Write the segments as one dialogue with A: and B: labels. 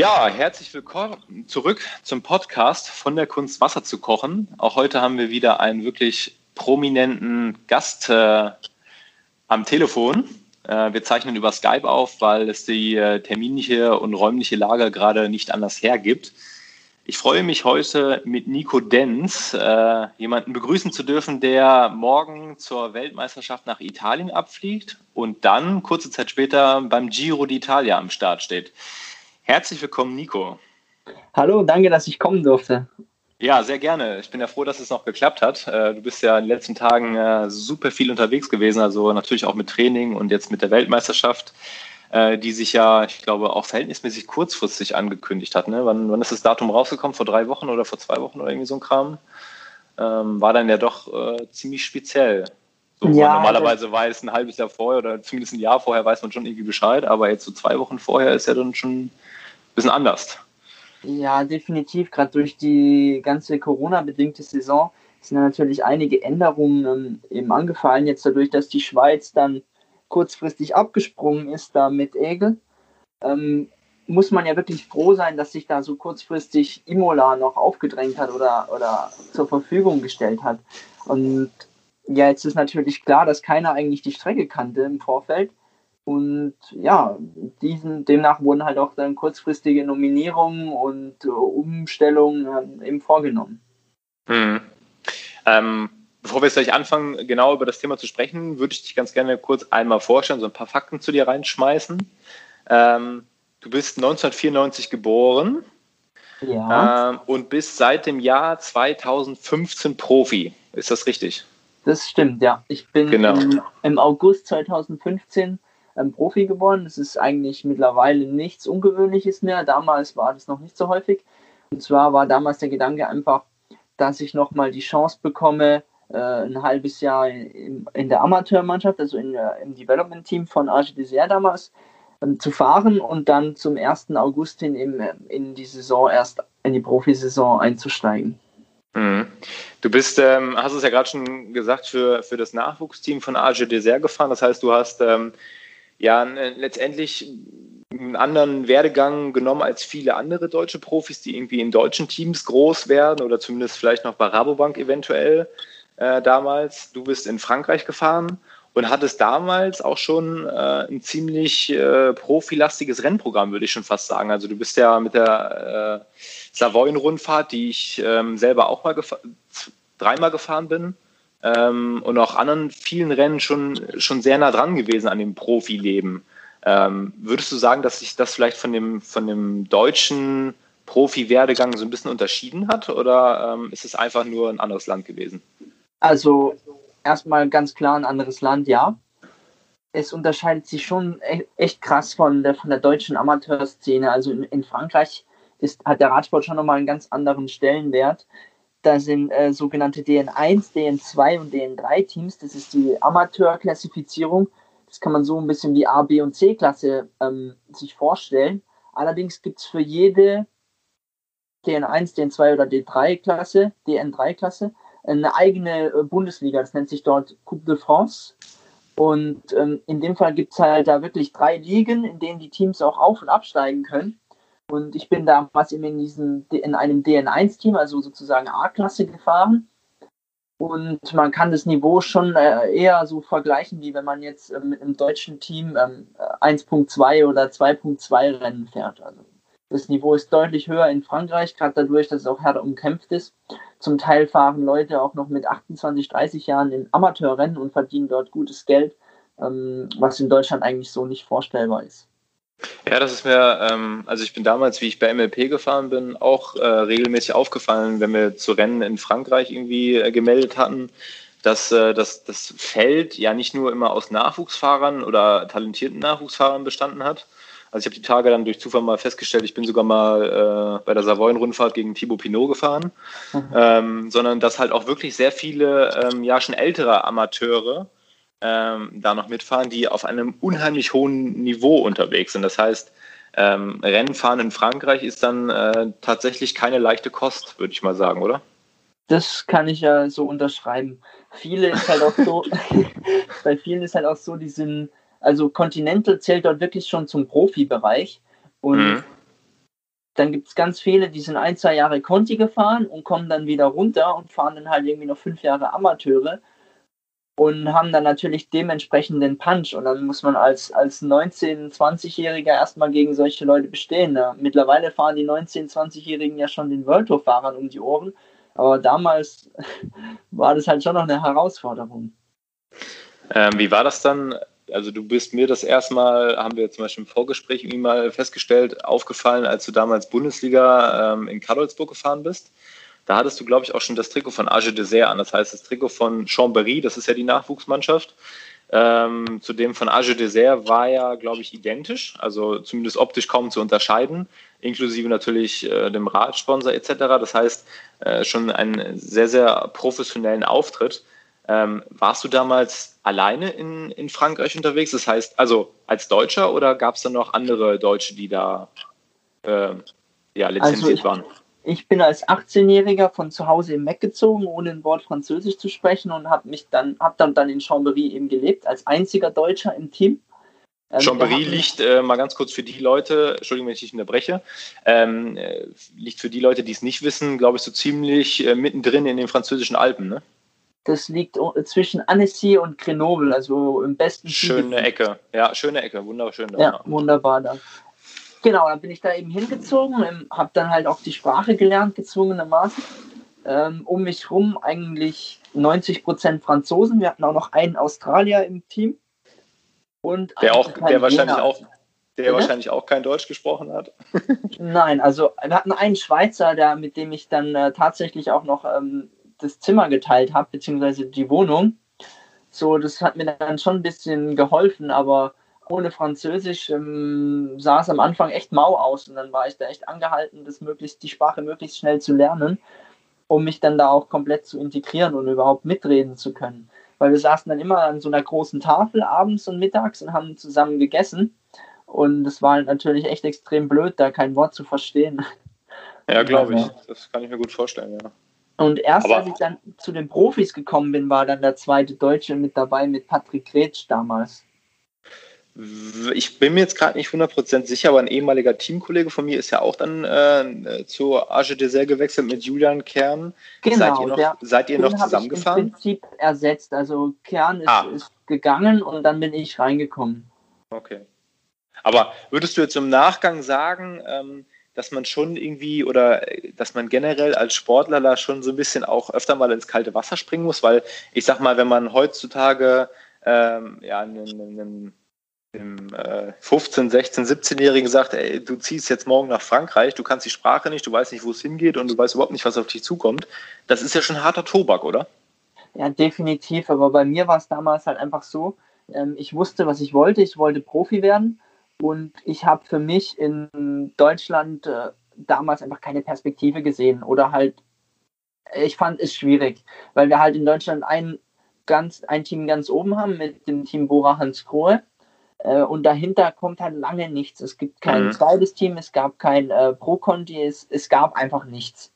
A: Ja, herzlich willkommen zurück zum Podcast von der Kunst Wasser zu kochen. Auch heute haben wir wieder einen wirklich prominenten Gast äh, am Telefon. Äh, wir zeichnen über Skype auf, weil es die äh, terminliche und räumliche Lage gerade nicht anders hergibt. Ich freue mich heute mit Nico Denz, äh, jemanden begrüßen zu dürfen, der morgen zur Weltmeisterschaft nach Italien abfliegt und dann kurze Zeit später beim Giro d'Italia am Start steht. Herzlich willkommen, Nico.
B: Hallo, danke, dass ich kommen durfte.
A: Ja, sehr gerne. Ich bin ja froh, dass es noch geklappt hat. Äh, du bist ja in den letzten Tagen äh, super viel unterwegs gewesen, also natürlich auch mit Training und jetzt mit der Weltmeisterschaft, äh, die sich ja, ich glaube, auch verhältnismäßig kurzfristig angekündigt hat. Ne? Wann, wann ist das Datum rausgekommen? Vor drei Wochen oder vor zwei Wochen oder irgendwie so ein Kram? Ähm, war dann ja doch ziemlich speziell. Ja, normalerweise weiß ein halbes Jahr vorher oder zumindest ein Jahr vorher weiß man schon irgendwie Bescheid, aber jetzt so zwei Wochen vorher ist ja dann schon bisschen anders.
B: Ja, definitiv. Gerade durch die ganze Corona-bedingte Saison sind natürlich einige Änderungen ähm, eben angefallen. Jetzt dadurch, dass die Schweiz dann kurzfristig abgesprungen ist, da mit Egel, ähm, muss man ja wirklich froh sein, dass sich da so kurzfristig Imola noch aufgedrängt hat oder, oder zur Verfügung gestellt hat. Und ja, jetzt ist natürlich klar, dass keiner eigentlich die Strecke kannte im Vorfeld. Und ja, diesen, demnach wurden halt auch dann kurzfristige Nominierungen und äh, Umstellungen äh, eben vorgenommen.
A: Mhm. Ähm, bevor wir jetzt gleich anfangen, genau über das Thema zu sprechen, würde ich dich ganz gerne kurz einmal vorstellen, so ein paar Fakten zu dir reinschmeißen. Ähm, du bist 1994 geboren ja. ähm, und bist seit dem Jahr 2015 Profi. Ist das richtig?
B: Das stimmt, ja. Ich bin genau. im, im August 2015 ähm, Profi geworden. Das ist eigentlich mittlerweile nichts Ungewöhnliches mehr. Damals war das noch nicht so häufig. Und zwar war damals der Gedanke einfach, dass ich nochmal die Chance bekomme, äh, ein halbes Jahr in, in der Amateurmannschaft, also in, im Development-Team von Arge Dessert damals, ähm, zu fahren und dann zum 1. August hin in, in die Saison erst in die Profisaison einzusteigen.
A: Mhm. Du bist, ähm, hast es ja gerade schon gesagt, für, für das Nachwuchsteam von AG Dessert gefahren. Das heißt, du hast ähm, ja letztendlich einen anderen Werdegang genommen als viele andere deutsche Profis, die irgendwie in deutschen Teams groß werden oder zumindest vielleicht noch bei Rabobank eventuell äh, damals. Du bist in Frankreich gefahren und hattest damals auch schon äh, ein ziemlich äh, profilastiges Rennprogramm, würde ich schon fast sagen. Also du bist ja mit der äh, Savoyen-Rundfahrt, die ich ähm, selber auch mal gefa dreimal gefahren bin, ähm, und auch anderen vielen Rennen schon, schon sehr nah dran gewesen an dem Profileben. Ähm, würdest du sagen, dass sich das vielleicht von dem, von dem deutschen Profi-Werdegang so ein bisschen unterschieden hat oder ähm, ist es einfach nur ein anderes Land gewesen?
B: Also erstmal ganz klar ein anderes Land, ja. Es unterscheidet sich schon e-, echt krass von der, von der deutschen Amateurszene. Also in, in Frankreich ist, hat der Radsport schon nochmal einen ganz anderen Stellenwert. Da sind äh, sogenannte DN1, DN2 und DN3 Teams. Das ist die Amateurklassifizierung. Das kann man so ein bisschen wie A, B und C-Klasse ähm, sich vorstellen. Allerdings gibt es für jede DN1, DN2 oder D3-Klasse, DN3-Klasse, eine eigene äh, Bundesliga. Das nennt sich dort Coupe de France. Und ähm, in dem Fall gibt es halt da wirklich drei Ligen, in denen die Teams auch auf- und absteigen können. Und ich bin damals in, diesem, in einem DN1-Team, also sozusagen A-Klasse gefahren. Und man kann das Niveau schon äh, eher so vergleichen, wie wenn man jetzt äh, mit einem deutschen Team 1.2 ähm, oder 2.2 Rennen fährt. Also das Niveau ist deutlich höher in Frankreich, gerade dadurch, dass es auch härter umkämpft ist. Zum Teil fahren Leute auch noch mit 28, 30 Jahren in Amateurrennen und verdienen dort gutes Geld, ähm, was in Deutschland eigentlich so nicht vorstellbar ist.
A: Ja, das ist mir, ähm, also ich bin damals, wie ich bei MLP gefahren bin, auch äh, regelmäßig aufgefallen, wenn wir zu Rennen in Frankreich irgendwie äh, gemeldet hatten, dass äh, das, das Feld ja nicht nur immer aus Nachwuchsfahrern oder talentierten Nachwuchsfahrern bestanden hat. Also ich habe die Tage dann durch Zufall mal festgestellt, ich bin sogar mal äh, bei der Savoyen-Rundfahrt gegen Thibaut Pinot gefahren, mhm. ähm, sondern dass halt auch wirklich sehr viele ähm, ja schon ältere Amateure ähm, da noch mitfahren, die auf einem unheimlich hohen Niveau unterwegs sind. Das heißt, ähm, Rennfahren in Frankreich ist dann äh, tatsächlich keine leichte Kost, würde ich mal sagen, oder?
B: Das kann ich ja so unterschreiben. Viele ist halt auch so, bei vielen ist halt auch so, die sind, also Continental zählt dort wirklich schon zum Profibereich und mhm. dann gibt es ganz viele, die sind ein, zwei Jahre Conti gefahren und kommen dann wieder runter und fahren dann halt irgendwie noch fünf Jahre Amateure und haben dann natürlich dementsprechend den Punch. Und dann muss man als, als 19-, 20-Jähriger erstmal gegen solche Leute bestehen. Ne? Mittlerweile fahren die 19-, 20-Jährigen ja schon den World Tour-Fahrern um die Ohren. Aber damals war das halt schon noch eine Herausforderung.
A: Ähm, wie war das dann? Also du bist mir das erstmal, haben wir zum Beispiel im Vorgespräch irgendwie mal festgestellt, aufgefallen, als du damals Bundesliga ähm, in Kadolsburg gefahren bist. Da hattest du, glaube ich, auch schon das Trikot von Age Dessert an. Das heißt, das Trikot von Chambéry, das ist ja die Nachwuchsmannschaft. Ähm, zu dem von Age Dessert war ja, glaube ich, identisch, also zumindest optisch kaum zu unterscheiden, inklusive natürlich äh, dem Radsponsor etc. Das heißt, äh, schon einen sehr, sehr professionellen Auftritt. Ähm, warst du damals alleine in, in Frankreich unterwegs? Das heißt, also als Deutscher oder gab es dann noch andere Deutsche, die da äh, ja, lizenziert also ich, waren?
B: ich bin als 18-Jähriger von zu Hause im Mac gezogen, ohne ein Wort Französisch zu sprechen und habe mich dann, habe dann, dann in Chambéry eben gelebt, als einziger Deutscher im Team.
A: Ähm, Chambéry liegt, äh, mal ganz kurz für die Leute, Entschuldigung, wenn ich dich unterbreche, ähm, äh, liegt für die Leute, die es nicht wissen, glaube ich, so ziemlich äh, mittendrin in den französischen Alpen, ne?
B: Das liegt zwischen Annecy und Grenoble, also im besten
A: Schöne Ecke, ja, schöne Ecke, wunderschön.
B: Da, ja, wunderbar da. Genau, dann bin ich da eben hingezogen, ähm, habe dann halt auch die Sprache gelernt, gezwungenermaßen. Ähm, um mich rum eigentlich 90 Prozent Franzosen. Wir hatten auch noch einen Australier im Team.
A: Und der auch, der wahrscheinlich auch, der Bitte? wahrscheinlich auch kein Deutsch gesprochen hat.
B: Nein, also wir hatten einen Schweizer, der, mit dem ich dann äh, tatsächlich auch noch ähm, das Zimmer geteilt habe, beziehungsweise die Wohnung. So, das hat mir dann schon ein bisschen geholfen, aber ohne Französisch ähm, sah es am Anfang echt mau aus und dann war ich da echt angehalten, das möglichst, die Sprache möglichst schnell zu lernen, um mich dann da auch komplett zu integrieren und überhaupt mitreden zu können. Weil wir saßen dann immer an so einer großen Tafel abends und mittags und haben zusammen gegessen. Und es war natürlich echt extrem blöd, da kein Wort zu verstehen.
A: Ja, glaube ich. Das kann ich mir gut vorstellen, ja.
B: Und erst Aber als ich dann zu den Profis gekommen bin, war dann der zweite Deutsche mit dabei, mit Patrick Kretsch damals.
A: Ich bin mir jetzt gerade nicht 100% sicher, aber ein ehemaliger Teamkollege von mir ist ja auch dann äh, zur Age Dessert gewechselt mit Julian Kern.
B: Genau,
A: seid ihr noch, der, seid ihr noch zusammengefahren?
B: im Prinzip ersetzt. Also Kern ist, ah. ist gegangen und dann bin ich reingekommen.
A: Okay. Aber würdest du jetzt im Nachgang sagen, ähm, dass man schon irgendwie oder dass man generell als Sportler da schon so ein bisschen auch öfter mal ins kalte Wasser springen muss? Weil ich sag mal, wenn man heutzutage ähm, ja, einen, einen dem äh, 15, 16, 17-Jährigen sagt, ey, du ziehst jetzt morgen nach Frankreich, du kannst die Sprache nicht, du weißt nicht, wo es hingeht und du weißt überhaupt nicht, was auf dich zukommt. Das ist ja schon harter Tobak, oder?
B: Ja, definitiv. Aber bei mir war es damals halt einfach so, ähm, ich wusste, was ich wollte. Ich wollte Profi werden und ich habe für mich in Deutschland äh, damals einfach keine Perspektive gesehen oder halt, ich fand es schwierig, weil wir halt in Deutschland ein, ganz, ein Team ganz oben haben mit dem Team Bora Hans Krohe äh, und dahinter kommt halt lange nichts. Es gibt kein mhm. zweites Team, es gab kein äh, Pro-Conti, es, es gab einfach nichts.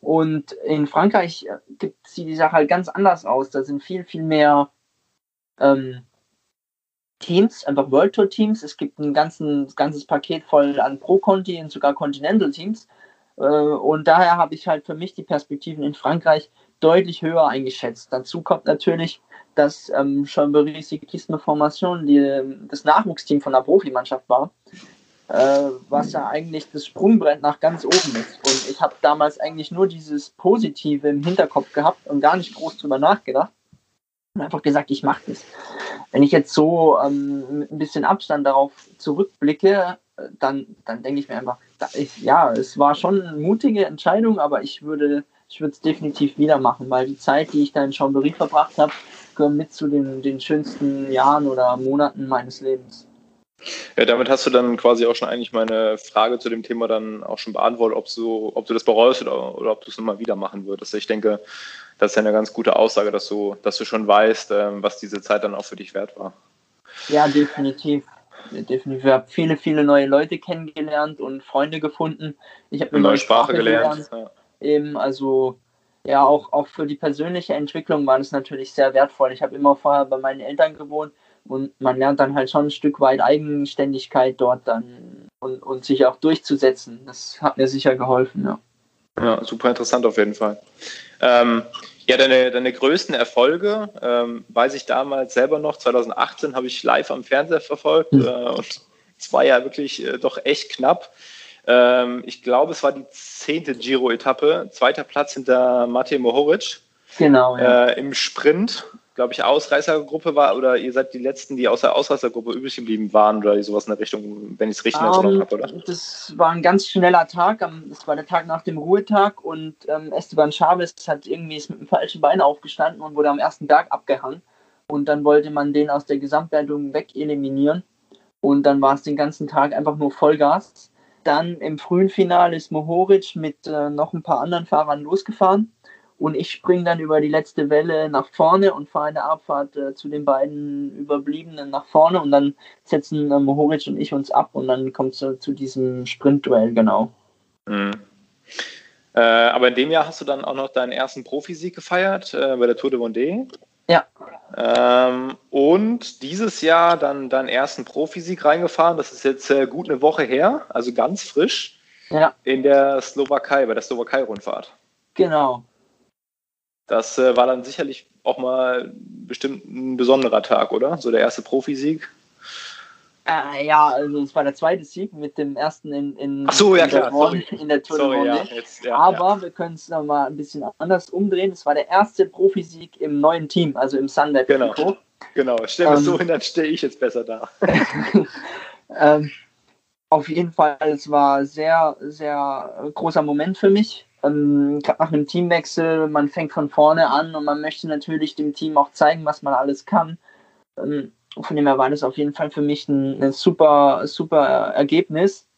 B: Und in Frankreich äh, gibt, sieht die Sache halt ganz anders aus. Da sind viel, viel mehr ähm, Teams, einfach World Tour Teams. Es gibt ein ganzen, ganzes Paket voll an Pro-Conti und sogar Continental Teams. Äh, und daher habe ich halt für mich die Perspektiven in Frankreich deutlich höher eingeschätzt. Dazu kommt natürlich, dass ähm, Chambéry Cyclisme Formation die, das Nachwuchsteam von der Profimannschaft war, äh, was ja eigentlich das Sprungbrett nach ganz oben ist. Und ich habe damals eigentlich nur dieses Positive im Hinterkopf gehabt und gar nicht groß drüber nachgedacht und einfach gesagt, ich mache das. Wenn ich jetzt so ähm, mit ein bisschen Abstand darauf zurückblicke, äh, dann, dann denke ich mir einfach, ich, ja, es war schon eine mutige Entscheidung, aber ich würde ich es definitiv wieder machen, weil die Zeit, die ich da in Chambéry verbracht habe, gehört mit zu den, den schönsten Jahren oder Monaten meines Lebens.
A: Ja, damit hast du dann quasi auch schon eigentlich meine Frage zu dem Thema dann auch schon beantwortet, ob, so, ob du das bereust oder, oder ob du es nochmal wieder machen würdest. Ich denke, das ist ja eine ganz gute Aussage, dass du, dass du schon weißt, ähm, was diese Zeit dann auch für dich wert war.
B: Ja, definitiv. Definitiv. Ich habe viele, viele neue Leute kennengelernt und Freunde gefunden. Ich habe eine neue, neue Sprache, Sprache gelernt. gelernt. Ja eben. Also ja, auch, auch für die persönliche Entwicklung war das natürlich sehr wertvoll. Ich habe immer vorher bei meinen Eltern gewohnt und man lernt dann halt schon ein Stück weit Eigenständigkeit dort dann und, und sich auch durchzusetzen. Das hat mir sicher geholfen, ja.
A: Ja, super interessant auf jeden Fall. Ähm, ja, deine, deine größten Erfolge, ähm, weiß ich damals selber noch, 2018 habe ich live am Fernseher verfolgt mhm. äh, und es war ja wirklich äh, doch echt knapp. Ähm, ich glaube, es war die zehnte Giro-Etappe, zweiter Platz hinter Matej Mohoric.
B: Genau,
A: ja. Äh, Im Sprint glaube ich, Ausreißergruppe war oder ihr seid die Letzten, die aus der Ausreißergruppe übrig geblieben waren oder sowas in der Richtung, wenn ich es richtig in Erinnerung um, habe, oder?
B: Das war ein ganz schneller Tag. Das war der Tag nach dem Ruhetag und ähm, Esteban Chavez hat irgendwie ist mit dem falschen Bein aufgestanden und wurde am ersten Berg abgehangen. Und dann wollte man den aus der Gesamtwertung wegeliminieren. Und dann war es den ganzen Tag einfach nur Vollgas. Dann im frühen Finale ist Mohoric mit äh, noch ein paar anderen Fahrern losgefahren und ich springe dann über die letzte Welle nach vorne und fahre in der Abfahrt äh, zu den beiden Überbliebenen nach vorne und dann setzen äh, Mohoric und ich uns ab und dann kommt es äh, zu diesem Sprintduell, genau.
A: Mhm. Äh, aber in dem Jahr hast du dann auch noch deinen ersten Profisieg gefeiert äh, bei der Tour de Vendée.
B: Ja.
A: Ähm, und dieses Jahr dann deinen ersten Profisieg reingefahren. Das ist jetzt äh, gut eine Woche her, also ganz frisch.
B: Ja.
A: In der Slowakei, bei der Slowakei-Rundfahrt.
B: Genau.
A: Das äh, war dann sicherlich auch mal bestimmt ein besonderer Tag, oder? So der erste Profisieg.
B: Äh, ja, also es war der zweite Sieg mit dem ersten in, in,
A: Ach so, ja,
B: in,
A: klar,
B: der, in der Tour sorry, ja, jetzt, ja, Aber wir können es mal ein bisschen anders umdrehen. Es war der erste Profisieg im neuen Team, also im Sunweb.
A: Genau, genau. Stell mir ähm, so hin, dann stehe ich jetzt besser da.
B: ähm, auf jeden Fall, es war sehr, sehr großer Moment für mich ähm, nach einem Teamwechsel, man fängt von vorne an und man möchte natürlich dem Team auch zeigen, was man alles kann. Ähm, von dem her war das auf jeden Fall für mich ein, ein super, super Ergebnis.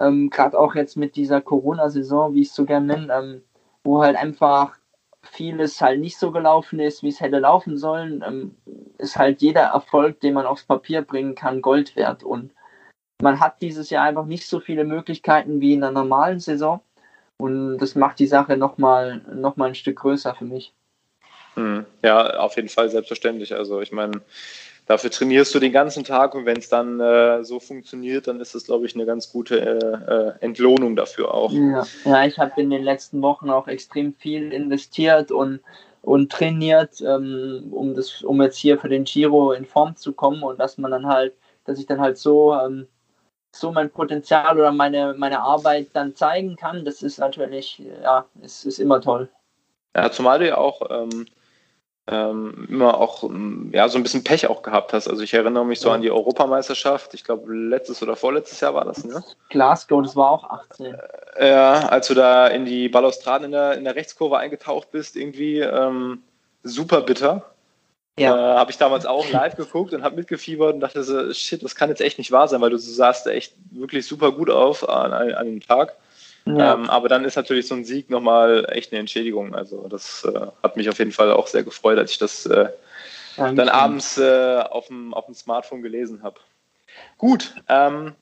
B: Ähm, gerade auch jetzt mit dieser Corona-Saison, wie ich es so gerne nenne, ähm, wo halt einfach vieles halt nicht so gelaufen ist, wie es hätte laufen sollen, ähm, ist halt jeder Erfolg, den man aufs Papier bringen kann, Gold wert. Und man hat dieses Jahr einfach nicht so viele Möglichkeiten wie in einer normalen Saison. Und das macht die Sache nochmal noch mal ein Stück größer für mich.
A: Hm. Ja, auf jeden Fall selbstverständlich. Also ich meine, dafür trainierst du den ganzen Tag und wenn es dann äh, so funktioniert, dann ist das, glaube ich, eine ganz gute äh, äh, Entlohnung dafür auch.
B: Ja, ja ich habe in den letzten Wochen auch extrem viel investiert und, und trainiert, ähm, um, das, um jetzt hier für den Giro in Form zu kommen und dass man dann halt, dass ich dann halt so ähm, so mein Potenzial oder meine, meine Arbeit dann zeigen kann, das ist natürlich, ja, es ist immer toll.
A: Ja, zumal du ja auch ähm, ähm, immer auch ähm, ja, so ein bisschen Pech auch gehabt hast. Also ich erinnere mich so ja. an die Europameisterschaft, ich glaube letztes oder vorletztes Jahr war das, ne?
B: Glasgow, das war auch 18.
A: Äh, ja, als du da in die Balustraden in der, in der Rechtskurve eingetaucht bist, irgendwie ähm, super bitter. Ja. Äh, habe ich damals auch live geguckt und habe mitgefiebert und dachte so, shit, das kann jetzt echt nicht wahr sein, weil du sahst echt wirklich super gut auf an, an dem Tag. Ja. Ähm, aber dann ist natürlich so ein Sieg nochmal echt eine Entschädigung. Also das äh, hat mich auf jeden Fall auch sehr gefreut, als ich das äh, dann abends äh, auf, dem, auf dem Smartphone gelesen habe. Gut, ähm,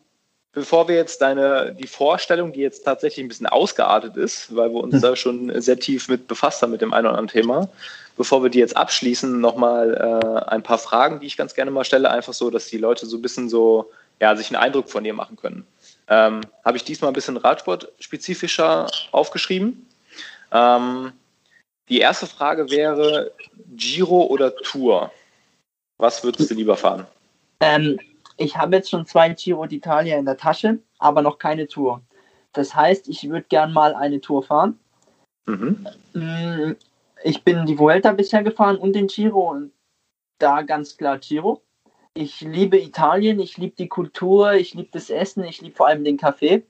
A: bevor wir jetzt deine, die Vorstellung, die jetzt tatsächlich ein bisschen ausgeartet ist, weil wir uns hm. da schon sehr tief mit befasst haben mit dem einen oder anderen Thema, bevor wir die jetzt abschließen, nochmal äh, ein paar Fragen, die ich ganz gerne mal stelle, einfach so, dass die Leute so ein bisschen so, ja, sich einen Eindruck von dir machen können. Ähm, Habe ich diesmal ein bisschen Radsport-spezifischer aufgeschrieben. Ähm, die erste Frage wäre Giro oder Tour? Was würdest du lieber fahren?
B: Ähm, ich habe jetzt schon zwei Giro d'Italia in der Tasche, aber noch keine Tour. Das heißt, ich würde gern mal eine Tour fahren. Mhm. Ich bin die Vuelta bisher gefahren und den Giro und da ganz klar Giro. Ich liebe Italien, ich liebe die Kultur, ich liebe das Essen, ich liebe vor allem den Kaffee.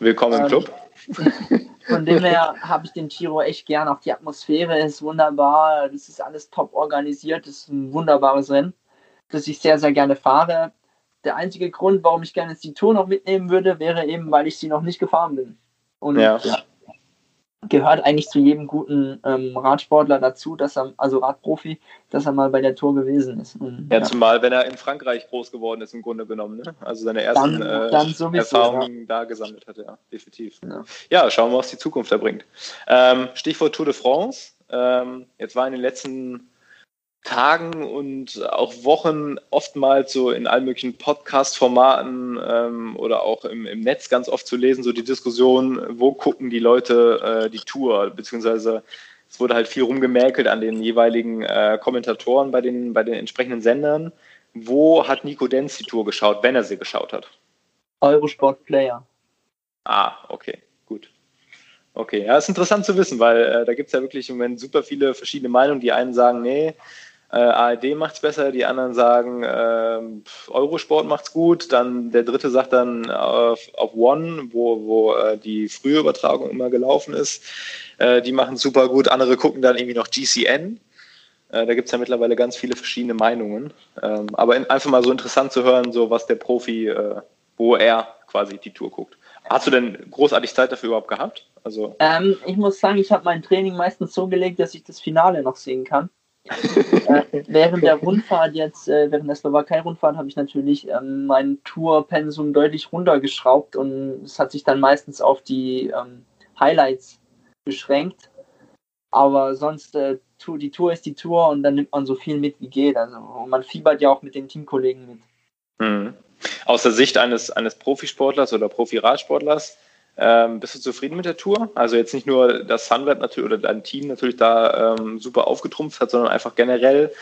A: Willkommen im ähm, Club.
B: Von dem her habe ich den Giro echt gern. Auch die Atmosphäre ist wunderbar. Das ist alles top organisiert. Das ist ein wunderbares Rennen, das ich sehr, sehr gerne fahre. Der einzige Grund, warum ich gerne die Tour noch mitnehmen würde, wäre eben, weil ich sie noch nicht gefahren bin. Und ja. ja gehört eigentlich zu jedem guten ähm, Radsportler dazu, dass er, also Radprofi, dass er mal bei der Tour gewesen ist. Und,
A: ja, ja, zumal wenn er in Frankreich groß geworden ist, im Grunde genommen. Ne? Also seine ersten dann, dann äh, Erfahrungen ja. da gesammelt hat, ja, definitiv. Ja. ja. schauen wir, was die Zukunft da bringt. Ähm, Stichwort Tour de France. Ähm, jetzt war in den letzten Tagen und auch Wochen oftmals so in allen möglichen Podcast-Formaten ähm, oder auch im, im, Netz ganz oft zu lesen, so die Diskussion, wo gucken die Leute äh, die Tour, beziehungsweise es wurde halt viel rumgemäkelt an den jeweiligen äh, Kommentatoren bei den, bei den entsprechenden Sendern. Wo hat Nico Denz die Tour geschaut, wenn er sie geschaut hat?
B: Eurosport Player.
A: Ah, okay, gut. Okay, ja, ist interessant zu wissen, weil äh, da gibt es ja wirklich im Moment super viele verschiedene Meinungen. Die einen sagen, nee, äh, ARD macht's besser, die anderen sagen, äh, Eurosport macht's gut, dann der dritte sagt dann auf, auf One, wo, wo äh, die frühe Übertragung immer gelaufen ist, äh, die machen super gut, andere gucken dann irgendwie noch GCN. Äh, da gibt es ja mittlerweile ganz viele verschiedene Meinungen. Ähm, aber in, einfach mal so interessant zu hören, so was der Profi, äh, wo er quasi die Tour guckt. Hast du denn großartig Zeit dafür überhaupt gehabt?
B: Also ähm, ich muss sagen, ich habe mein Training meistens so gelegt, dass ich das Finale noch sehen kann. Äh, während der Rundfahrt jetzt, äh, während der Slowakei-Rundfahrt, habe ich natürlich ähm, mein Tourpensum deutlich runtergeschraubt und es hat sich dann meistens auf die ähm, Highlights beschränkt. Aber sonst, äh, die Tour ist die Tour und dann nimmt man so viel mit wie geht. Also man fiebert ja auch mit den Teamkollegen mit.
A: Mhm. Aus der Sicht eines, eines Profisportlers oder Profi-Radsportlers, ähm, bist du zufrieden mit der Tour? Also jetzt nicht nur, dass Sunweb natürlich oder dein Team natürlich da ähm, super aufgetrumpft hat, sondern einfach generell.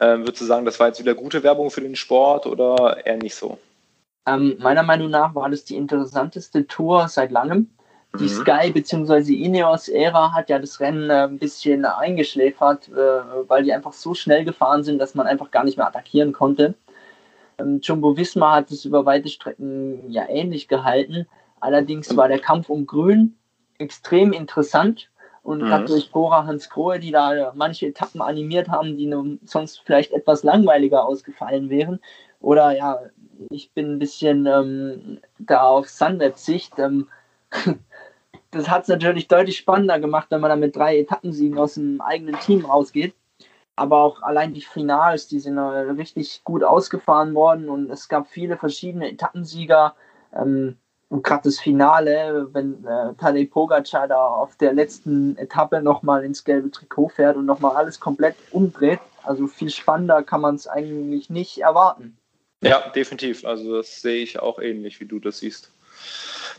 A: Ähm, würdest du sagen, das war jetzt wieder gute Werbung für den Sport oder eher nicht so?
B: Ähm, meiner Meinung nach war das die interessanteste Tour seit langem. Die mhm. Sky bzw. Ineos-Ära hat ja das Rennen äh, ein bisschen eingeschläfert, äh, weil die einfach so schnell gefahren sind, dass man einfach gar nicht mehr attackieren konnte. Ähm, Jumbo Visma hat es über weite Strecken ja ähnlich gehalten. Allerdings war der Kampf um Grün extrem interessant und mhm. gerade durch Bora Hans Grohe, die da manche Etappen animiert haben, die sonst vielleicht etwas langweiliger ausgefallen wären. Oder ja, ich bin ein bisschen ähm, da auf Sunweb-Sicht. Ähm, das hat es natürlich deutlich spannender gemacht, wenn man da mit drei Etappensiegen aus dem eigenen Team rausgeht. Aber auch allein die Finals, die sind äh, richtig gut ausgefahren worden und es gab viele verschiedene Etappensieger. Ähm, und gerade das Finale, wenn äh, Tadej Pogacar da auf der letzten Etappe nochmal ins gelbe Trikot fährt und nochmal alles komplett umdreht, also viel spannender kann man es eigentlich nicht erwarten.
A: Ja, definitiv. Also das sehe ich auch ähnlich, wie du das siehst.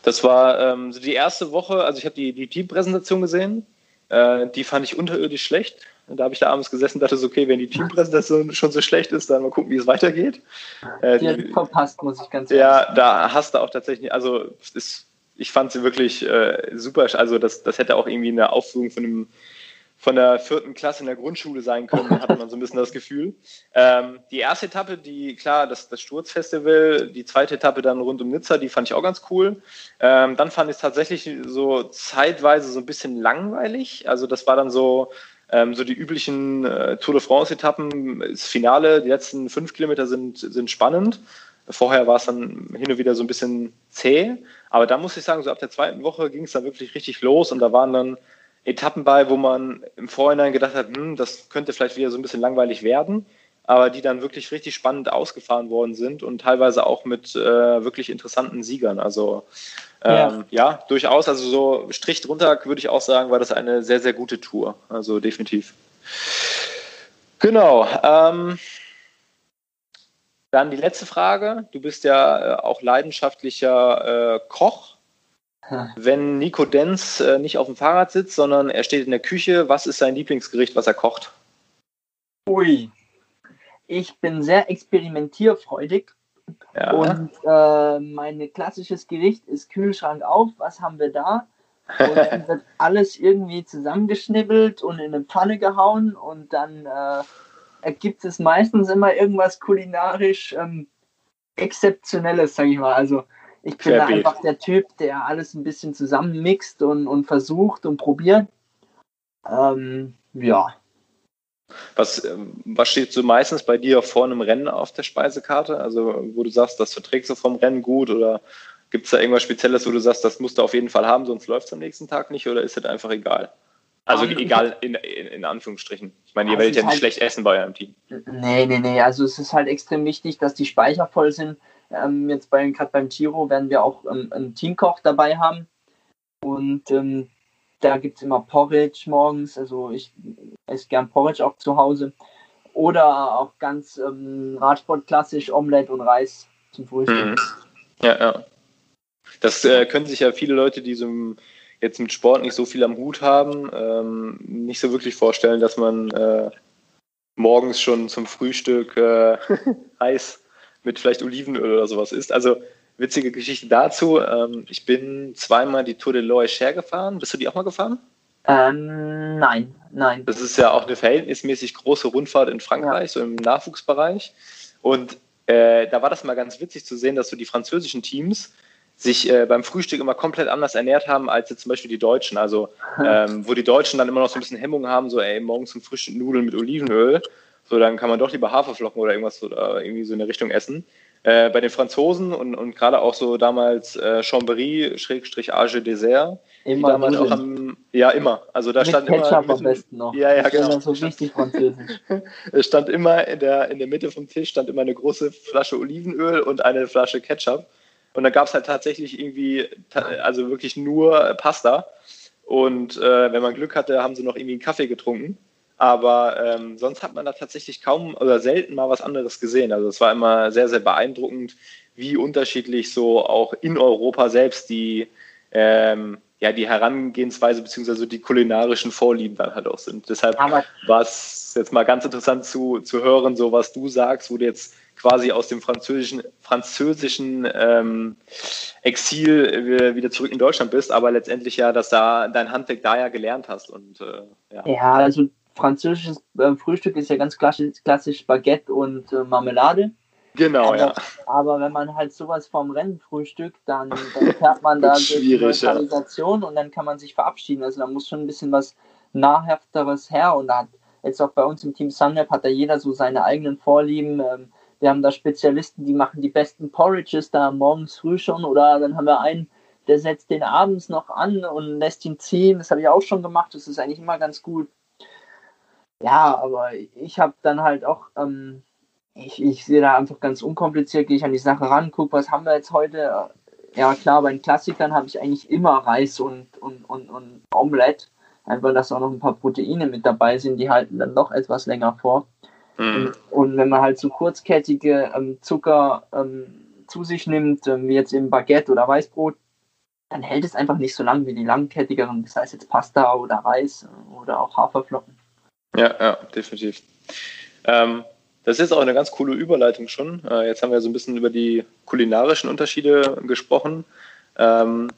A: Das war ähm, die erste Woche, also ich habe die, die Teampräsentation gesehen, äh, die fand ich unterirdisch schlecht. Und da habe ich da abends gesessen und dachte so, okay, wenn die Teampräsentation schon so schlecht ist, dann mal gucken, wie es weitergeht.
B: Äh, die, die verpasst, muss ich ganz
A: ehrlich sagen. Ja, da hast du auch tatsächlich, also ist, ich fand sie wirklich äh, super, also das, das hätte auch irgendwie eine Aufführung von einem von der vierten Klasse in der Grundschule sein können, hatte man so ein bisschen das Gefühl. Ähm, die erste Etappe, die, klar, das, das Sturzfestival, die zweite Etappe dann rund um Nizza, die fand ich auch ganz cool. Ähm, dann fand ich es tatsächlich so zeitweise so ein bisschen langweilig. Also das war dann so, ähm, so die üblichen äh, Tour de France-Etappen, das Finale, die letzten fünf Kilometer sind, sind spannend. Vorher war es dann hin und wieder so ein bisschen zäh. Aber da muss ich sagen, so ab der zweiten Woche ging es dann wirklich richtig los und da waren dann Etappen bei, wo man im Vorhinein gedacht hat, hm, das könnte vielleicht wieder so ein bisschen langweilig werden, aber die dann wirklich richtig spannend ausgefahren worden sind und teilweise auch mit äh, wirklich interessanten Siegern. Also ähm, ja. ja. durchaus. Also so Strich drunter würde ich auch sagen, war das eine sehr, sehr gute Tour. Also definitiv. Genau. Ähm, dann die letzte Frage. Du bist ja äh, auch leidenschaftlicher äh, Koch. Wenn Nico Denz äh, nicht auf dem Fahrrad sitzt, sondern er steht in der Küche, was ist sein Lieblingsgericht, was er kocht?
B: Ui, ich bin sehr experimentierfreudig ja. und äh, mein klassisches Gericht ist Kühlschrank auf. Was haben wir da? Und dann wird alles irgendwie zusammengeschnibbelt und in eine Pfanne gehauen und dann äh, ergibt es meistens immer irgendwas kulinarisch ähm, Exzeptionelles, sag ich mal. Also ich bin da einfach der Typ, der alles ein bisschen zusammenmixt und, und versucht und probiert. Ähm, ja.
A: Was, ähm, was steht so meistens bei dir vor einem Rennen auf der Speisekarte? Also, wo du sagst, das verträgst du vom Rennen gut oder gibt es da irgendwas Spezielles, wo du sagst, das musst du auf jeden Fall haben, sonst läuft es am nächsten Tag nicht oder ist das einfach egal? Also um, ähm, egal in, in, in, Anführungsstrichen. Ich meine, ihr werdet ja nicht halt, schlecht essen bei eurem Team.
B: Nee, nee, nee. Also es ist halt extrem wichtig, dass die Speicher voll sind. Ähm, jetzt bei, gerade beim Giro werden wir auch ähm, einen Teamkoch dabei haben. Und ähm, da gibt es immer Porridge morgens. Also ich esse gern Porridge auch zu Hause. oder auch ganz ähm, Radsportklassisch Omelette und Reis zum Frühstück. Mhm.
A: Ja, ja. Das äh, können sich ja viele Leute, die so jetzt mit Sport nicht so viel am Hut haben, ähm, nicht so wirklich vorstellen, dass man äh, morgens schon zum Frühstück äh, Reis mit vielleicht Olivenöl oder sowas isst. Also witzige Geschichte dazu. Ähm, ich bin zweimal die Tour de Loire gefahren. Bist du die auch mal gefahren?
B: Ähm, nein, nein.
A: Das ist ja auch eine verhältnismäßig große Rundfahrt in Frankreich, ja. so im Nachwuchsbereich. Und äh, da war das mal ganz witzig zu sehen, dass so die französischen Teams sich äh, beim Frühstück immer komplett anders ernährt haben als jetzt zum Beispiel die Deutschen. Also ähm, wo die Deutschen dann immer noch so ein bisschen Hemmung haben, so ey, morgens zum Frühstück Nudeln mit Olivenöl, so dann kann man doch lieber Haferflocken oder irgendwas oder irgendwie so in der Richtung essen. Äh, bei den Franzosen und, und gerade auch so damals äh, Chambéry, Schrägstrich Age Dessert, immer damals auch am, ja immer, also da
B: mit
A: stand
B: Ketchup immer, am besten noch.
A: Ja, ja, genau.
B: so richtig französisch.
A: es stand immer in der, in der Mitte vom Tisch stand immer eine große Flasche Olivenöl und eine Flasche Ketchup und da gab es halt tatsächlich irgendwie, also wirklich nur Pasta und äh, wenn man Glück hatte, haben sie noch irgendwie einen Kaffee getrunken aber ähm, sonst hat man da tatsächlich kaum oder selten mal was anderes gesehen. Also es war immer sehr, sehr beeindruckend, wie unterschiedlich so auch in Europa selbst die, ähm, ja, die Herangehensweise bzw. die kulinarischen Vorlieben dann halt auch sind. Deshalb war es jetzt mal ganz interessant zu, zu hören, so was du sagst, wo du jetzt quasi aus dem französischen, französischen ähm, Exil wieder zurück in Deutschland bist, aber letztendlich ja, dass da dein Handwerk da ja gelernt hast. Und, äh,
B: ja. ja, also französisches äh, Frühstück ist ja ganz klassisch, klassisch Baguette und äh, Marmelade.
A: Genau,
B: aber,
A: ja.
B: Aber wenn man halt sowas vom Rennen frühstückt, dann, dann fährt man da durch die Lokalisation ja. und dann kann man sich verabschieden. Also da muss schon ein bisschen was Nahrhafteres her und da hat jetzt auch bei uns im Team Sunweb hat da jeder so seine eigenen Vorlieben. Ähm, wir haben da Spezialisten, die machen die besten Porridges da morgens früh schon oder dann haben wir einen, der setzt den abends noch an und lässt ihn ziehen. Das habe ich auch schon gemacht. Das ist eigentlich immer ganz gut. Ja, aber ich habe dann halt auch, ähm, ich, ich sehe da einfach ganz unkompliziert, gehe ich an die Sache ran, gucke, was haben wir jetzt heute. Ja, klar, bei den Klassikern habe ich eigentlich immer Reis und, und, und, und Omelette. Einfach, dass auch noch ein paar Proteine mit dabei sind, die halten dann doch etwas länger vor. Mhm. Und, und, wenn man halt so kurzkettige ähm, Zucker ähm, zu sich nimmt, ähm, wie jetzt im Baguette oder Weißbrot, dann hält es einfach nicht so lang wie die langkettigeren, das heißt jetzt Pasta oder Reis oder auch Haferflocken.
A: Ja, ja, definitiv. Ähm, das ist auch eine ganz coole Überleitung schon. Äh, jetzt haben wir so ein bisschen über die kulinarischen Unterschiede gesprochen. Ähm,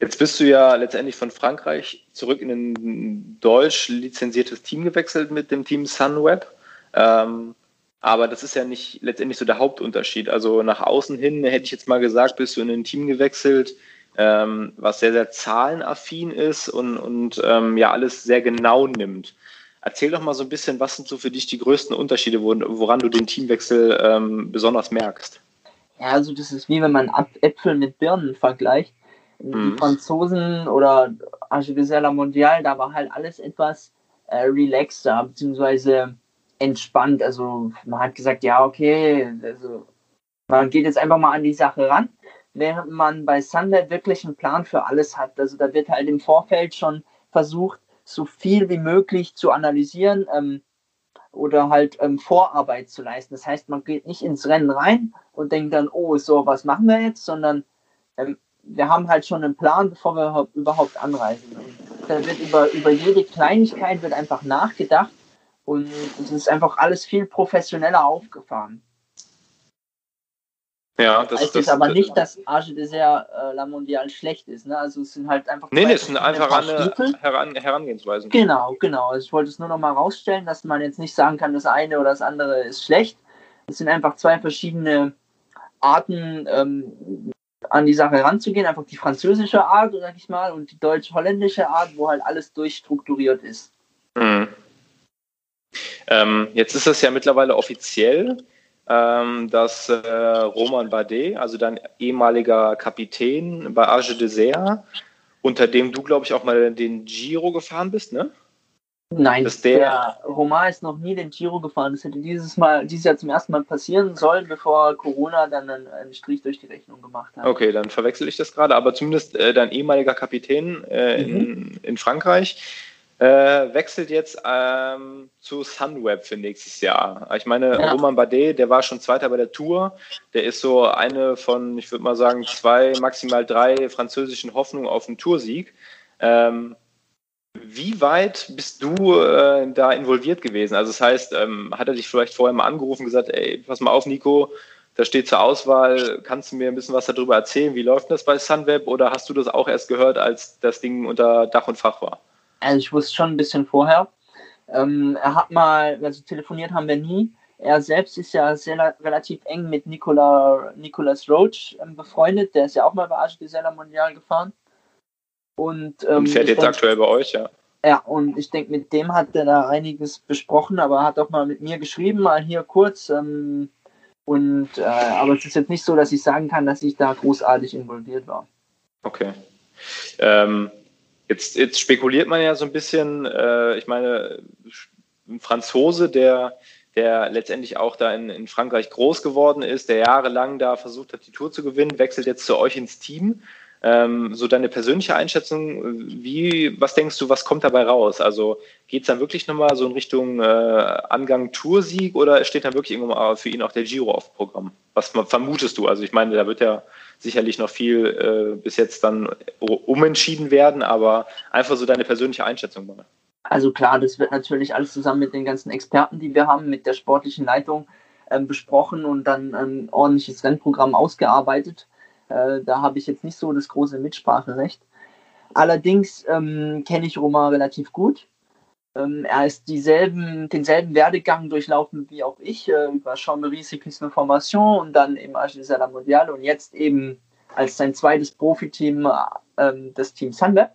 A: jetzt bist du ja letztendlich von Frankreich zurück in ein deutsch lizenziertes Team gewechselt mit dem Team Sunweb. Ähm, aber das ist ja nicht letztendlich so der Hauptunterschied. Also nach außen hin hätte ich jetzt mal gesagt, bist du in ein Team gewechselt, ähm, was sehr, sehr zahlenaffin ist und, und ähm, ja alles sehr genau nimmt. Erzähl doch mal so ein bisschen, was sind so für dich die größten Unterschiede, woran du den Teamwechsel ähm, besonders merkst?
B: Ja, also das ist wie wenn man Äpfel mit Birnen vergleicht. Mhm. Die Franzosen oder Archivisier La Mondial, da war halt alles etwas äh, relaxter, beziehungsweise entspannt. Also man hat gesagt, ja, okay, also man geht jetzt einfach mal an die Sache ran, während man bei Sunlight wirklich einen Plan für alles hat. Also da wird halt im Vorfeld schon versucht, so viel wie möglich zu analysieren ähm, oder halt ähm, Vorarbeit zu leisten. Das heißt, man geht nicht ins Rennen rein und denkt dann, oh, so, was machen wir jetzt, sondern ähm, wir haben halt schon einen Plan, bevor wir überhaupt anreisen. Und da wird über, über jede Kleinigkeit wird einfach nachgedacht und es ist einfach alles viel professioneller aufgefahren.
A: Ja, das,
B: heißt das, aber das, nicht, dass Arge Dessert äh, La Mondiale schlecht ist. Ne? Also es sind halt einfach.
A: Nee, nee, es sind einfach eine Heran Herangehensweisen.
B: Genau, genau. Also ich wollte es nur noch mal rausstellen, dass man jetzt nicht sagen kann, das eine oder das andere ist schlecht. Es sind einfach zwei verschiedene Arten, ähm, an die Sache ranzugehen. Einfach die französische Art, sag ich mal, und die deutsch-holländische Art, wo halt alles durchstrukturiert ist.
A: Mhm. Ähm, jetzt ist es ja mittlerweile offiziell ähm, dass äh, Roman Bardet, also dein ehemaliger Kapitän bei Arge Dessert, unter dem du, glaube ich, auch mal den Giro gefahren bist, ne?
B: Nein, dass der, der Roman ist noch nie den Giro gefahren. Das hätte dieses Mal, dieses Jahr zum ersten Mal passieren sollen, bevor Corona dann einen, einen Strich durch die Rechnung gemacht hat.
A: Okay, dann verwechsel ich das gerade, aber zumindest äh, dein ehemaliger Kapitän äh, mhm. in, in Frankreich äh, wechselt jetzt ähm, zu Sunweb für nächstes Jahr. Ich meine, ja. Roman Bardet, der war schon Zweiter bei der Tour. Der ist so eine von, ich würde mal sagen, zwei, maximal drei französischen Hoffnungen auf einen Toursieg. Ähm, wie weit bist du äh, da involviert gewesen? Also das heißt, ähm, hat er dich vielleicht vorher mal angerufen und gesagt, ey, pass mal auf, Nico, da steht zur Auswahl, kannst du mir ein bisschen was darüber erzählen? Wie läuft das bei Sunweb oder hast du das auch erst gehört, als das Ding unter Dach und Fach war?
B: Also ich wusste schon ein bisschen vorher. Ähm, er hat mal, also telefoniert haben wir nie. Er selbst ist ja sehr, relativ eng mit Nicola, Nicolas Roach ähm, befreundet. Der ist ja auch mal bei Arche Gesella Mondial gefahren.
A: Und, ähm, und fährt jetzt denk, aktuell bei euch, ja.
B: Ja, und ich denke, mit dem hat er da einiges besprochen, aber er hat auch mal mit mir geschrieben, mal hier kurz. Ähm, und äh, aber es ist jetzt nicht so, dass ich sagen kann, dass ich da großartig involviert war.
A: Okay. Ähm, Jetzt, jetzt spekuliert man ja so ein bisschen, äh, ich meine, ein Franzose, der, der letztendlich auch da in, in Frankreich groß geworden ist, der jahrelang da versucht hat, die Tour zu gewinnen, wechselt jetzt zu euch ins Team. Ähm, so deine persönliche Einschätzung, wie, was denkst du, was kommt dabei raus? Also geht es dann wirklich nochmal so in Richtung äh, Angang Toursieg oder steht dann wirklich irgendwann für ihn auch der Giro auf Programm? Was vermutest du? Also ich meine, da wird ja sicherlich noch viel äh, bis jetzt dann umentschieden werden, aber einfach so deine persönliche Einschätzung mal.
B: Also klar, das wird natürlich alles zusammen mit den ganzen Experten, die wir haben, mit der sportlichen Leitung äh, besprochen und dann ein ordentliches Rennprogramm ausgearbeitet. Äh, da habe ich jetzt nicht so das große Mitspracherecht. Allerdings ähm, kenne ich Roma relativ gut. Ähm, er ist dieselben, denselben Werdegang durchlaufen wie auch ich, äh, über Chambéry Cyclisme Formation und dann im Agilisa la Mondiale und jetzt eben als sein zweites Profiteam äh, das Team Sunweb.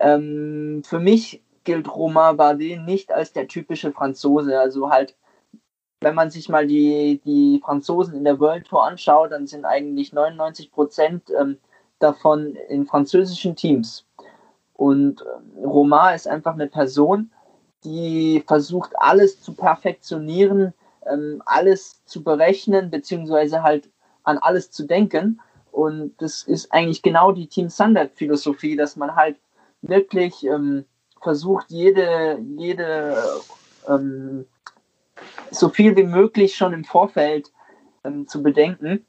B: Ähm, für mich gilt Romain Bardet nicht als der typische Franzose, also halt wenn man sich mal die, die Franzosen in der World Tour anschaut, dann sind eigentlich 99 Prozent ähm, davon in französischen Teams. Und äh, Romain ist einfach eine Person, die versucht, alles zu perfektionieren, ähm, alles zu berechnen, beziehungsweise halt an alles zu denken. Und das ist eigentlich genau die Team Sunweb-Philosophie, dass man halt wirklich ähm, versucht, jede, jede ähm, so viel wie möglich schon im Vorfeld ähm, zu bedenken.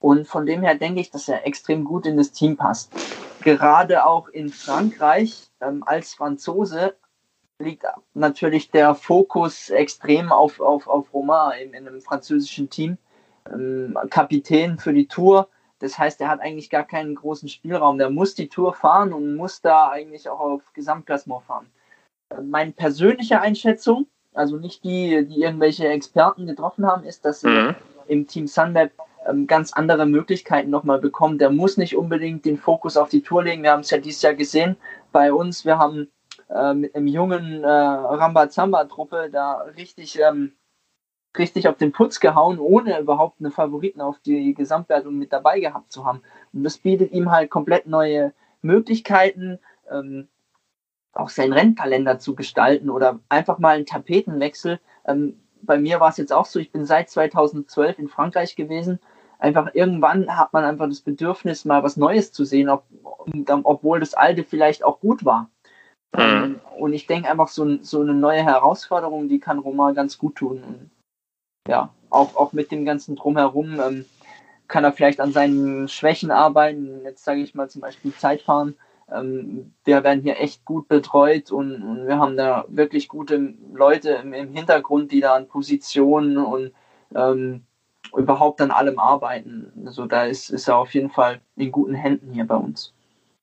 B: Und von dem her denke ich, dass er extrem gut in das Team passt. Gerade auch in Frankreich ähm, als Franzose liegt natürlich der Fokus extrem auf, auf, auf Romain in, in einem französischen Team. Ähm, Kapitän für die Tour. Das heißt, er hat eigentlich gar keinen großen Spielraum. Der muss die Tour fahren und muss da eigentlich auch auf Gesamtklassement fahren. Äh, meine persönliche Einschätzung also nicht die, die irgendwelche Experten getroffen haben, ist, dass sie mhm. im Team Sunweb ähm, ganz andere Möglichkeiten nochmal bekommen. Der muss nicht unbedingt den Fokus auf die Tour legen. Wir haben es ja dieses Jahr gesehen bei uns. Wir haben äh, mit einem jungen äh, Rambazamba-Truppe da richtig, ähm, richtig auf den Putz gehauen, ohne überhaupt eine Favoriten auf die Gesamtwertung mit dabei gehabt zu haben. Und das bietet ihm halt komplett neue Möglichkeiten. Ähm, auch seinen Rennkalender zu gestalten oder einfach mal einen Tapetenwechsel. Ähm, bei mir war es jetzt auch so, ich bin seit 2012 in Frankreich gewesen. Einfach irgendwann hat man einfach das Bedürfnis, mal was Neues zu sehen, ob, obwohl das alte vielleicht auch gut war. Mhm. Und ich denke einfach, so, so eine neue Herausforderung, die kann Roma ganz gut tun. Und ja, auch, auch mit dem ganzen Drumherum ähm, kann er vielleicht an seinen Schwächen arbeiten. Jetzt sage ich mal zum Beispiel Zeitfahren ähm, wir werden hier echt gut betreut und, wir haben da wirklich gute Leute im, im Hintergrund, die da an Positionen und ähm, überhaupt an allem arbeiten. Also da ist, ist er auf jeden Fall in guten Händen hier bei uns.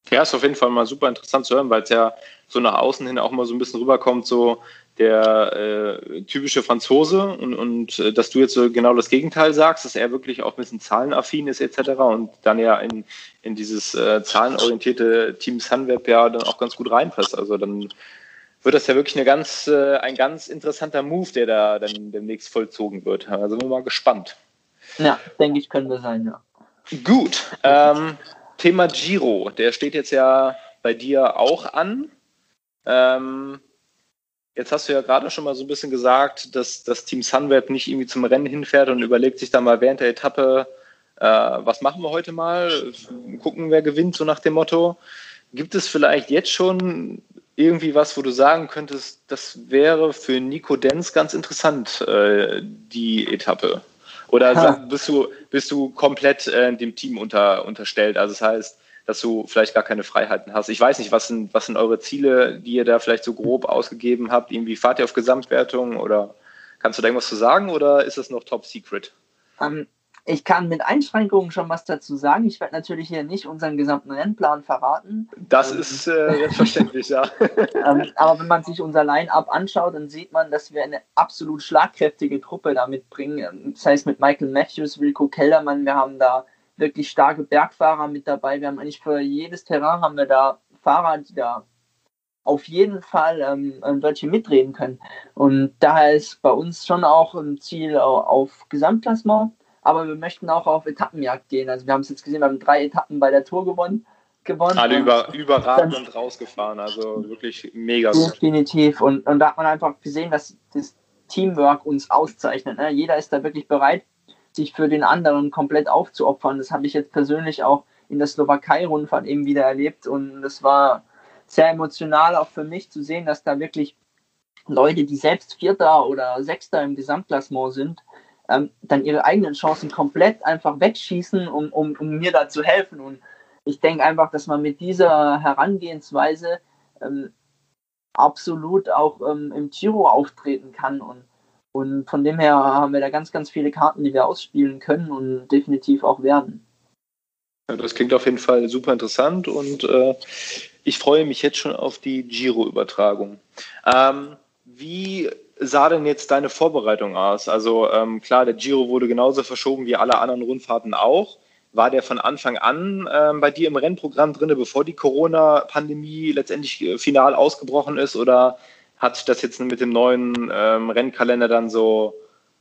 A: Ja, ist auf jeden Fall mal super interessant zu hören, weil es ja so nach außen hin auch mal so ein bisschen rüberkommt, so der äh, typische Franzose und, und äh, dass du jetzt so genau das Gegenteil sagst, dass er wirklich auch ein bisschen zahlenaffin ist etc. und dann ja in, in dieses äh, zahlenorientierte Team Sunweb ja dann auch ganz gut reinpasst. Also dann wird das ja wirklich eine ganz, äh, ein ganz interessanter Move, der da dann demnächst vollzogen wird. Also sind wir mal gespannt.
B: Ja, denke ich, können wir sein, ja.
A: Gut. Ähm, Thema Giro, der steht jetzt ja bei dir auch an. Ähm, Jetzt hast du ja gerade schon mal so ein bisschen gesagt, dass das Team Sunweb nicht irgendwie zum Rennen hinfährt und überlegt sich dann mal während der Etappe, äh, was machen wir heute mal, gucken, wer gewinnt, so nach dem Motto. Gibt es vielleicht jetzt schon irgendwie was, wo du sagen könntest, das wäre für Nico Denz ganz interessant, äh, die Etappe? Oder ha. bist du, bist du komplett äh, dem Team unter, unterstellt? Also das heißt, dass du vielleicht gar keine Freiheiten hast. Ich weiß nicht, was sind, was sind eure Ziele, die ihr da vielleicht so grob ausgegeben habt? Irgendwie fahrt ihr auf Gesamtwertung oder kannst du da irgendwas zu sagen oder ist das noch top secret?
B: Um, ähm, ich kann mit Einschränkungen schon was dazu sagen. Ich werde natürlich hier nicht unseren gesamten Rennplan verraten.
A: Das ähm, ist äh, selbstverständlich, ja.
B: ähm, aber wenn man sich unser Line-Up anschaut, dann sieht man, dass wir eine absolut schlagkräftige Truppe damit bringen. Das heißt mit Michael Matthews, Wilco Kellermann, wir haben da wirklich starke Bergfahrer mit dabei. Wir haben eigentlich für jedes Terrain haben wir da Fahrer, die da auf jeden Fall ähm, ein Wörtchen mitreden können. Und daher ist bei uns schon auch ein Ziel auf Gesamtklassement aber wir möchten auch auf Etappenjagd gehen. Also wir haben es jetzt gesehen, wir haben drei Etappen bei der Tour gewonnen. gewonnen
A: Alle über, überragend und rausgefahren, also wirklich mega
B: gut. Definitiv. Und, und da hat man einfach gesehen, dass das Teamwork uns auszeichnet. Ne? Jeder ist da wirklich bereit, sich für den anderen komplett aufzuopfern. Das habe ich jetzt persönlich auch in der Slowakei-Rundfahrt eben wieder erlebt und das war sehr emotional auch für mich zu sehen, dass da wirklich Leute, die selbst Vierter oder Sechster im Gesamtklassement sind, ähm, dann ihre eigenen Chancen komplett einfach wegschießen, um, um, um mir da zu helfen. Und ich denke einfach, dass man mit dieser Herangehensweise ähm, absolut auch ähm, im Giro auftreten kann. Und, und von dem her haben wir da ganz, ganz viele Karten, die wir ausspielen können und definitiv auch werden.
A: Ja, das klingt auf jeden Fall super interessant und äh, ich freue mich jetzt schon auf die Giro-Übertragung. Ähm, wie sah denn jetzt deine Vorbereitung aus? Also ähm, klar, der Giro wurde genauso verschoben wie alle anderen Rundfahrten auch. War der von Anfang an ähm, bei dir im Rennprogramm drin, bevor die Corona-Pandemie letztendlich äh, final ausgebrochen ist? Oder hat sich das jetzt mit dem neuen ähm, Rennkalender dann so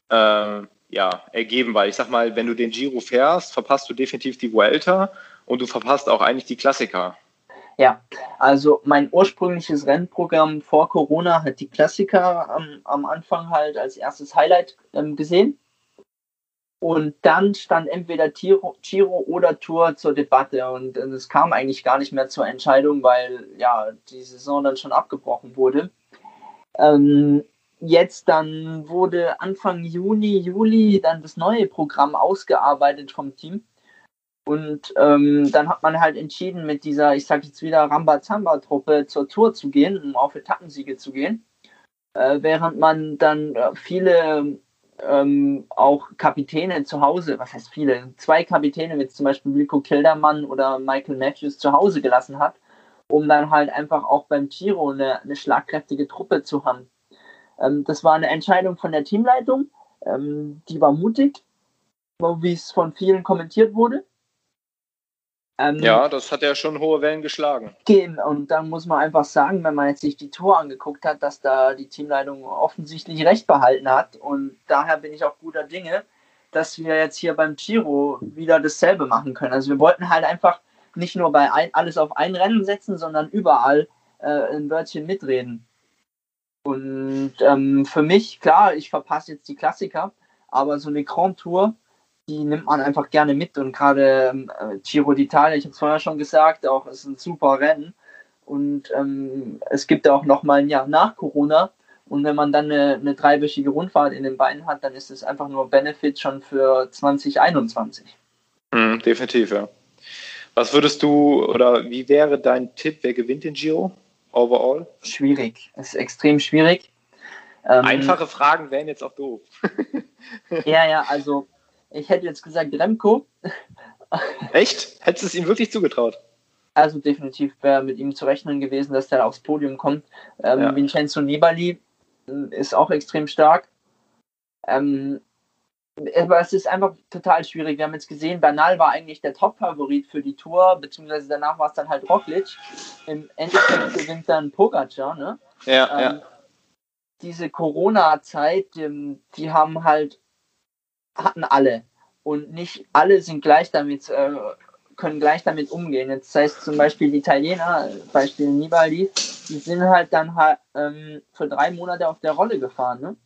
A: äh, ja, ergeben? Weil ich sag mal, wenn du den Giro fährst, verpasst du definitiv die Vuelta und du verpasst auch eigentlich die Klassiker.
B: Ja, also mein ursprüngliches Rennprogramm vor Corona hat die Klassiker am, am Anfang halt als erstes Highlight ähm, gesehen. Und dann stand entweder Giro, Giro oder Tour zur Debatte und äh, es kam eigentlich gar nicht mehr zur Entscheidung, weil ja die Saison dann schon abgebrochen wurde. Ähm, jetzt dann wurde Anfang Juni, Juli dann das neue Programm ausgearbeitet vom Team und ähm, dann hat man halt entschieden, mit dieser, ich sage jetzt wieder, Rambazamba-Truppe zur Tour zu gehen, um auf Etappensiege zu gehen. Äh, während man dann äh, viele ähm, auch Kapitäne zu Hause, was heißt viele, zwei Kapitäne, wie zum Beispiel Rico Kildermann oder Michael Matthews zu Hause gelassen hat, um dann halt einfach auch beim Giro eine, eine schlagkräftige Truppe zu haben. Ähm, das war eine Entscheidung von der Teamleitung, ähm, die war mutig, wie es von vielen kommentiert wurde.
A: Ähm, ja, das hat ja schon hohe Wellen geschlagen.
B: Und dann muss man einfach sagen, wenn man jetzt sich die Tour angeguckt hat, dass da die Teamleitung offensichtlich recht behalten hat. Und daher bin ich auch guter Dinge, dass wir jetzt hier beim Giro wieder dasselbe machen können. Also wir wollten halt einfach nicht nur bei ein, alles auf ein Rennen setzen, sondern überall äh, ein Wörtchen mitreden. Und ähm, für mich, klar, ich verpasse jetzt die Klassiker, aber so eine Grand Tour die nimmt man einfach gerne mit und gerade ähm, Giro d'Italia, ich habe es vorher schon gesagt, auch ist ein super Rennen und ähm, es gibt auch noch mal ein Jahr nach Corona und wenn man dann eine, eine dreiwöchige Rundfahrt in den Beinen hat, dann ist es einfach nur Benefit schon für 2021.
A: Mhm, definitiv, ja. Was würdest du oder wie wäre dein Tipp, wer gewinnt den Giro overall?
B: Schwierig, es ist extrem schwierig.
A: Ähm, Einfache Fragen wären jetzt auch doof.
B: ja, ja, also ich hätte jetzt gesagt Remco.
A: Echt? Hättest du es ihm wirklich zugetraut?
B: Also definitiv wäre mit ihm zu rechnen gewesen, dass der aufs Podium kommt. Ähm, ja. Vincenzo Nibali äh, ist auch extrem stark. Ähm, aber es ist einfach total schwierig. Wir haben jetzt gesehen, Bernal war eigentlich der Top-Favorit für die Tour, beziehungsweise danach war es dann halt Roglic. Im Endeffekt gewinnt dann Pogacar, ne?
A: Ja, ähm, ja.
B: Diese Corona-Zeit, die haben halt hatten alle. Und nicht alle sind gleich damit, äh, können gleich damit umgehen. Jetzt heißt zum Beispiel die Italiener, Beispiel Nibali, die sind halt dann halt ähm, für drei Monate auf der Rolle gefahren. Ne?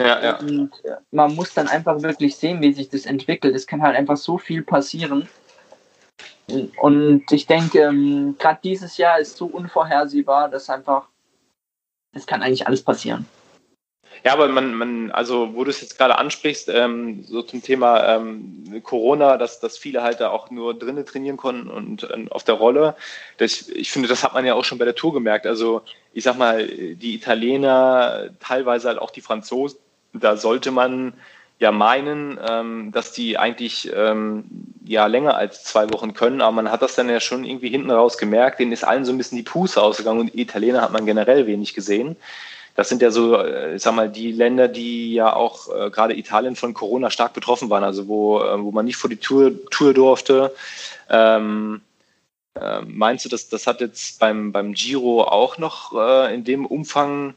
A: Ja, ja.
B: Und äh, man muss dann einfach wirklich sehen, wie sich das entwickelt. Es kann halt einfach so viel passieren. Und ich denke, ähm, gerade dieses Jahr ist so unvorhersehbar, dass einfach, es kann eigentlich alles passieren.
A: Ja, aber man, man, also wo du es jetzt gerade ansprichst, ähm, so zum Thema ähm, Corona, dass, dass viele halt da auch nur drinnen trainieren konnten und äh, auf der Rolle. Das, ich finde, das hat man ja auch schon bei der Tour gemerkt. Also ich sag mal, die Italiener, teilweise halt auch die Franzosen, da sollte man ja meinen, ähm, dass die eigentlich ähm, ja länger als zwei Wochen können, aber man hat das dann ja schon irgendwie hinten raus gemerkt, denen ist allen so ein bisschen die Puste ausgegangen und die Italiener hat man generell wenig gesehen. Das sind ja so, äh, ich sag mal, die Länder, die ja auch äh, gerade Italien von Corona stark betroffen waren, also wo, äh, wo man nicht vor die Tour, Tour durfte. Ähm, äh, meinst du, dass das hat jetzt beim, beim Giro auch noch äh, in dem Umfang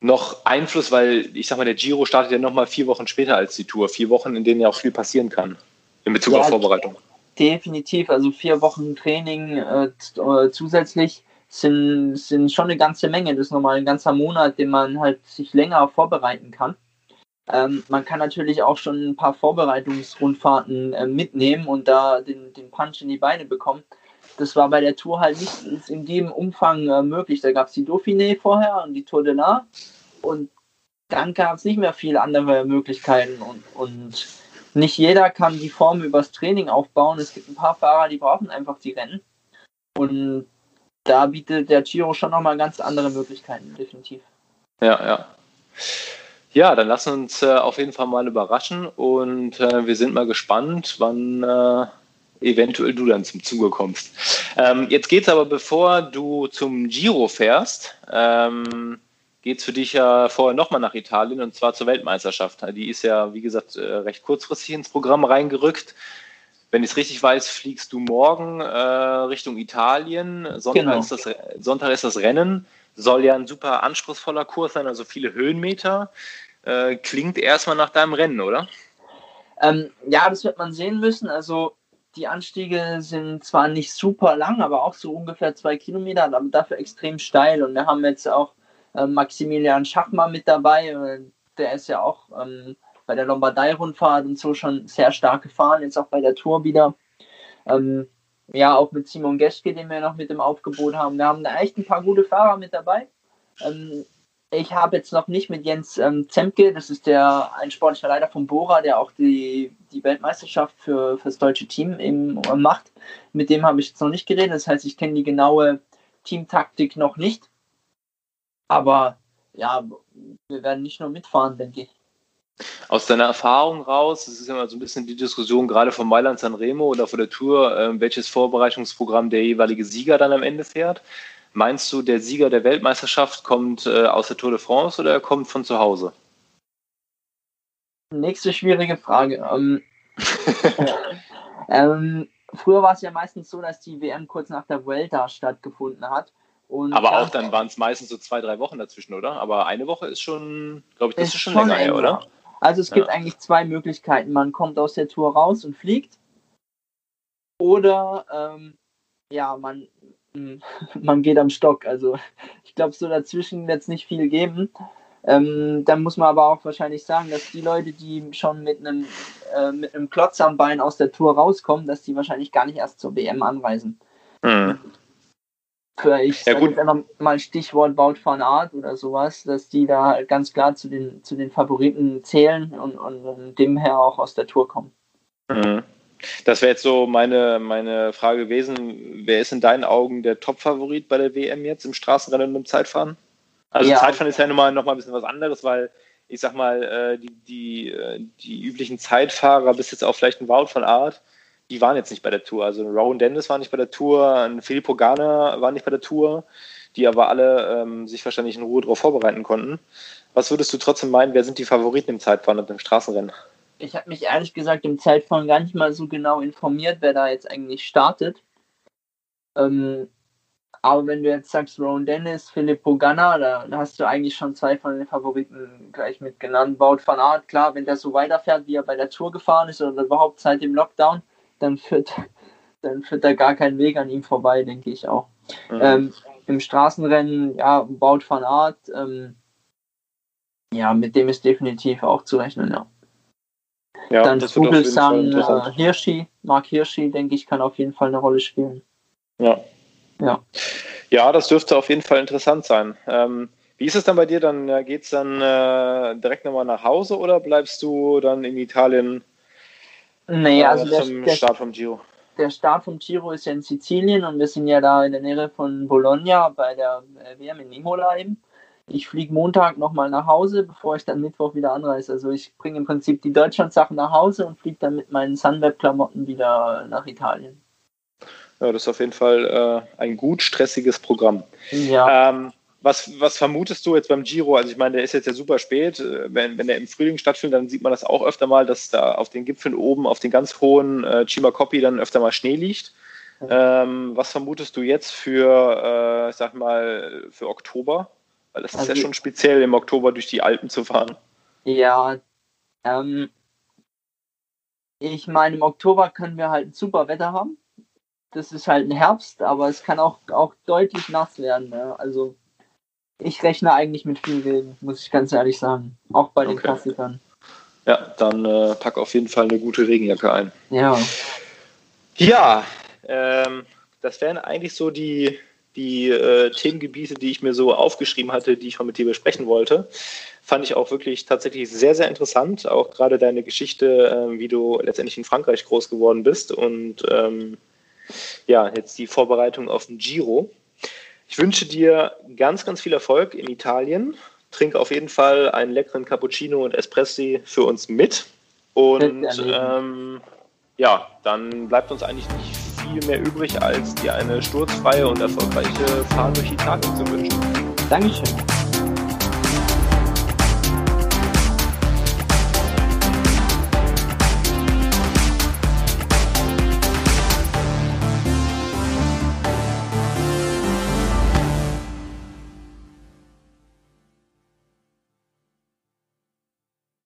A: noch Einfluss, weil ich sag mal, der Giro startet ja noch mal vier Wochen später als die Tour, vier Wochen, in denen ja auch viel passieren kann in Bezug ja, auf Vorbereitung.
B: Definitiv, also vier Wochen Training äh, zusätzlich sind, sind schon eine ganze Menge. Das ist nochmal ein ganzer Monat, den man halt sich länger vorbereiten kann. Ähm, man kann natürlich auch schon ein paar Vorbereitungsrundfahrten äh, mitnehmen und da den, den Punch in die Beine bekommen. Das war bei der Tour halt nicht in dem Umfang äh, möglich. Da gab es die Dauphiné vorher und die Tour de La und dann gab es nicht mehr viele andere Möglichkeiten und, und nicht jeder kann die Form übers Training aufbauen. Es gibt ein paar Fahrer, die brauchen einfach die Rennen. Und da bietet der Giro schon nochmal ganz andere Möglichkeiten, definitiv.
A: Ja, ja. Ja, dann lass uns äh, auf jeden Fall mal überraschen und äh, wir sind mal gespannt, wann äh, eventuell du dann zum Zuge kommst. Ähm, jetzt es aber, bevor du zum Giro fährst, ähm, es für dich ja vorher nochmal nach Italien und zwar zur Weltmeisterschaft. Die ist ja, wie gesagt, äh, recht kurzfristig ins Programm reingerückt wenn ich es richtig weiß, fliegst du morgen äh, Richtung Italien. Sonntag, genau. ist das, Sonntag ist das Rennen. Soll ja ein super anspruchsvoller Kurs sein, also viele Höhenmeter. Äh, klingt erstmal nach deinem Rennen, oder?
B: Ähm, ja, das wird man sehen müssen. Also die Anstiege sind zwar nicht super lang, aber auch so ungefähr zwei Kilometer, aber dafür extrem steil. Und wir haben jetzt auch äh, Maximilian Schachmann mit dabei. Äh, der ist ja auch ähm, bei der Lombardei-Rundfahrt und so schon sehr stark gefahren, jetzt auch bei der Tour wieder. Ähm, ja, auch mit Simon Geschke, den wir noch mit dem Aufgebot haben. Wir haben da echt ein paar gute Fahrer mit dabei. Ähm, ich habe jetzt noch nicht mit Jens ähm, Zemke, das ist der ein sportlicher Leiter von Bora, der auch die, die Weltmeisterschaft für, für das deutsche Team eben äh, macht. Mit dem habe ich jetzt noch nicht geredet. Das heißt, ich kenne die genaue Teamtaktik noch nicht. Aber ja, wir werden nicht nur mitfahren, denke ich.
A: Aus deiner Erfahrung raus, das ist immer so ein bisschen die Diskussion gerade von Mailand San Remo oder von der Tour, äh, welches Vorbereitungsprogramm der jeweilige Sieger dann am Ende fährt. Meinst du, der Sieger der Weltmeisterschaft kommt äh, aus der Tour de France oder er kommt von zu Hause?
B: Nächste schwierige Frage. Ähm, ähm, früher war es ja meistens so, dass die WM kurz nach der Vuelta stattgefunden hat.
A: Und aber auch dann waren es meistens so zwei, drei Wochen dazwischen, oder? Aber eine Woche ist schon, glaube ich, das ist, ist schon, länger her, oder?
B: Also es gibt eigentlich zwei Möglichkeiten. Man kommt aus der Tour raus und fliegt. Oder ähm, ja, man, man geht am Stock. Also ich glaube, so dazwischen wird es nicht viel geben. Ähm, dann muss man aber auch wahrscheinlich sagen, dass die Leute, die schon mit einem, äh, mit einem Klotz am Bein aus der Tour rauskommen, dass die wahrscheinlich gar nicht erst zur WM anreisen. Mhm. Ich ja, gut. einfach mal Stichwort Wout van Art oder sowas, dass die da halt ganz klar zu den, zu den Favoriten zählen und, und, dem her auch aus der Tour kommen.
A: Mhm. Das wäre jetzt so meine, meine Frage gewesen. Wer ist in deinen Augen der Top-Favorit bei der WM jetzt im Straßenrennen und im Zeitfahren? Also ja. Zeitfahren ist ja nochmal noch mal ein bisschen was anderes, weil ich sag mal, äh, die, die, äh, die üblichen Zeitfahrer, bis jetzt auch vielleicht ein Wout von Art, die waren jetzt nicht bei der Tour. Also Rowan Dennis war nicht bei der Tour, ein Filippo Garner war nicht bei der Tour, die aber alle ähm, sich wahrscheinlich in Ruhe darauf vorbereiten konnten. Was würdest du trotzdem meinen, wer sind die Favoriten im Zeitfahren und im Straßenrennen?
B: Ich habe mich ehrlich gesagt im Zeitfahren gar nicht mal so genau informiert, wer da jetzt eigentlich startet. Ähm, aber wenn du jetzt sagst, Rowan Dennis, Filippo Ganna, da hast du eigentlich schon zwei von den Favoriten gleich mit genannt. Baut van Art, klar, wenn der so weiterfährt, wie er bei der Tour gefahren ist oder überhaupt seit dem Lockdown, dann führt, dann führt da gar kein Weg an ihm vorbei, denke ich auch. Mhm. Ähm, Im Straßenrennen, ja, Baut van Art, ähm, ja, mit dem ist definitiv auch zu rechnen, ja. Ja, Dann Vogelsang, äh, Hirschi, Mark Hirschi, denke ich, kann auf jeden Fall eine Rolle spielen.
A: Ja. Ja. Ja, das dürfte auf jeden Fall interessant sein. Ähm, wie ist es dann bei dir? Dann äh, geht es dann äh, direkt nochmal nach Hause oder bleibst du dann in Italien
B: nee, also
A: zum der, Start vom Giro?
B: Der Start vom Giro ist ja in Sizilien und wir sind ja da in der Nähe von Bologna bei der äh, WM in Imola eben. Ich fliege Montag nochmal nach Hause, bevor ich dann Mittwoch wieder anreise. Also ich bringe im Prinzip die Deutschland-Sachen nach Hause und fliege dann mit meinen Sunweb-Klamotten wieder nach Italien.
A: Ja, das ist auf jeden Fall äh, ein gut stressiges Programm.
B: Ja.
A: Ähm, was, was vermutest du jetzt beim Giro? Also ich meine, der ist jetzt ja super spät. Äh, wenn, wenn der im Frühling stattfindet, dann sieht man das auch öfter mal, dass da auf den Gipfeln oben, auf den ganz hohen äh, Coppi dann öfter mal Schnee liegt. Ähm, was vermutest du jetzt für, äh, ich sag mal, für Oktober? Weil es also, ist ja also schon speziell, im Oktober durch die Alpen zu fahren.
B: Ja, ähm, ich meine, im Oktober können wir halt super Wetter haben. Das ist halt ein Herbst, aber es kann auch, auch deutlich nass werden. Ne? Also ich rechne eigentlich mit viel Regen, muss ich ganz ehrlich sagen. Auch bei den okay. Klassikern.
A: Ja, dann äh, pack auf jeden Fall eine gute Regenjacke ein.
B: Ja.
A: Ja, ähm, das wären eigentlich so die, die äh, Themengebiete, die ich mir so aufgeschrieben hatte, die ich mal mit dir besprechen wollte. Fand ich auch wirklich tatsächlich sehr, sehr interessant. Auch gerade deine Geschichte, äh, wie du letztendlich in Frankreich groß geworden bist und ähm, ja, jetzt die Vorbereitung auf den Giro. Ich wünsche dir ganz, ganz viel Erfolg in Italien. Trink auf jeden Fall einen leckeren Cappuccino und Espressi für uns mit. Und ähm, ja, dann bleibt uns eigentlich nicht viel mehr übrig, als dir eine sturzfreie und erfolgreiche Fahrt durch Italien zu wünschen.
B: Dankeschön.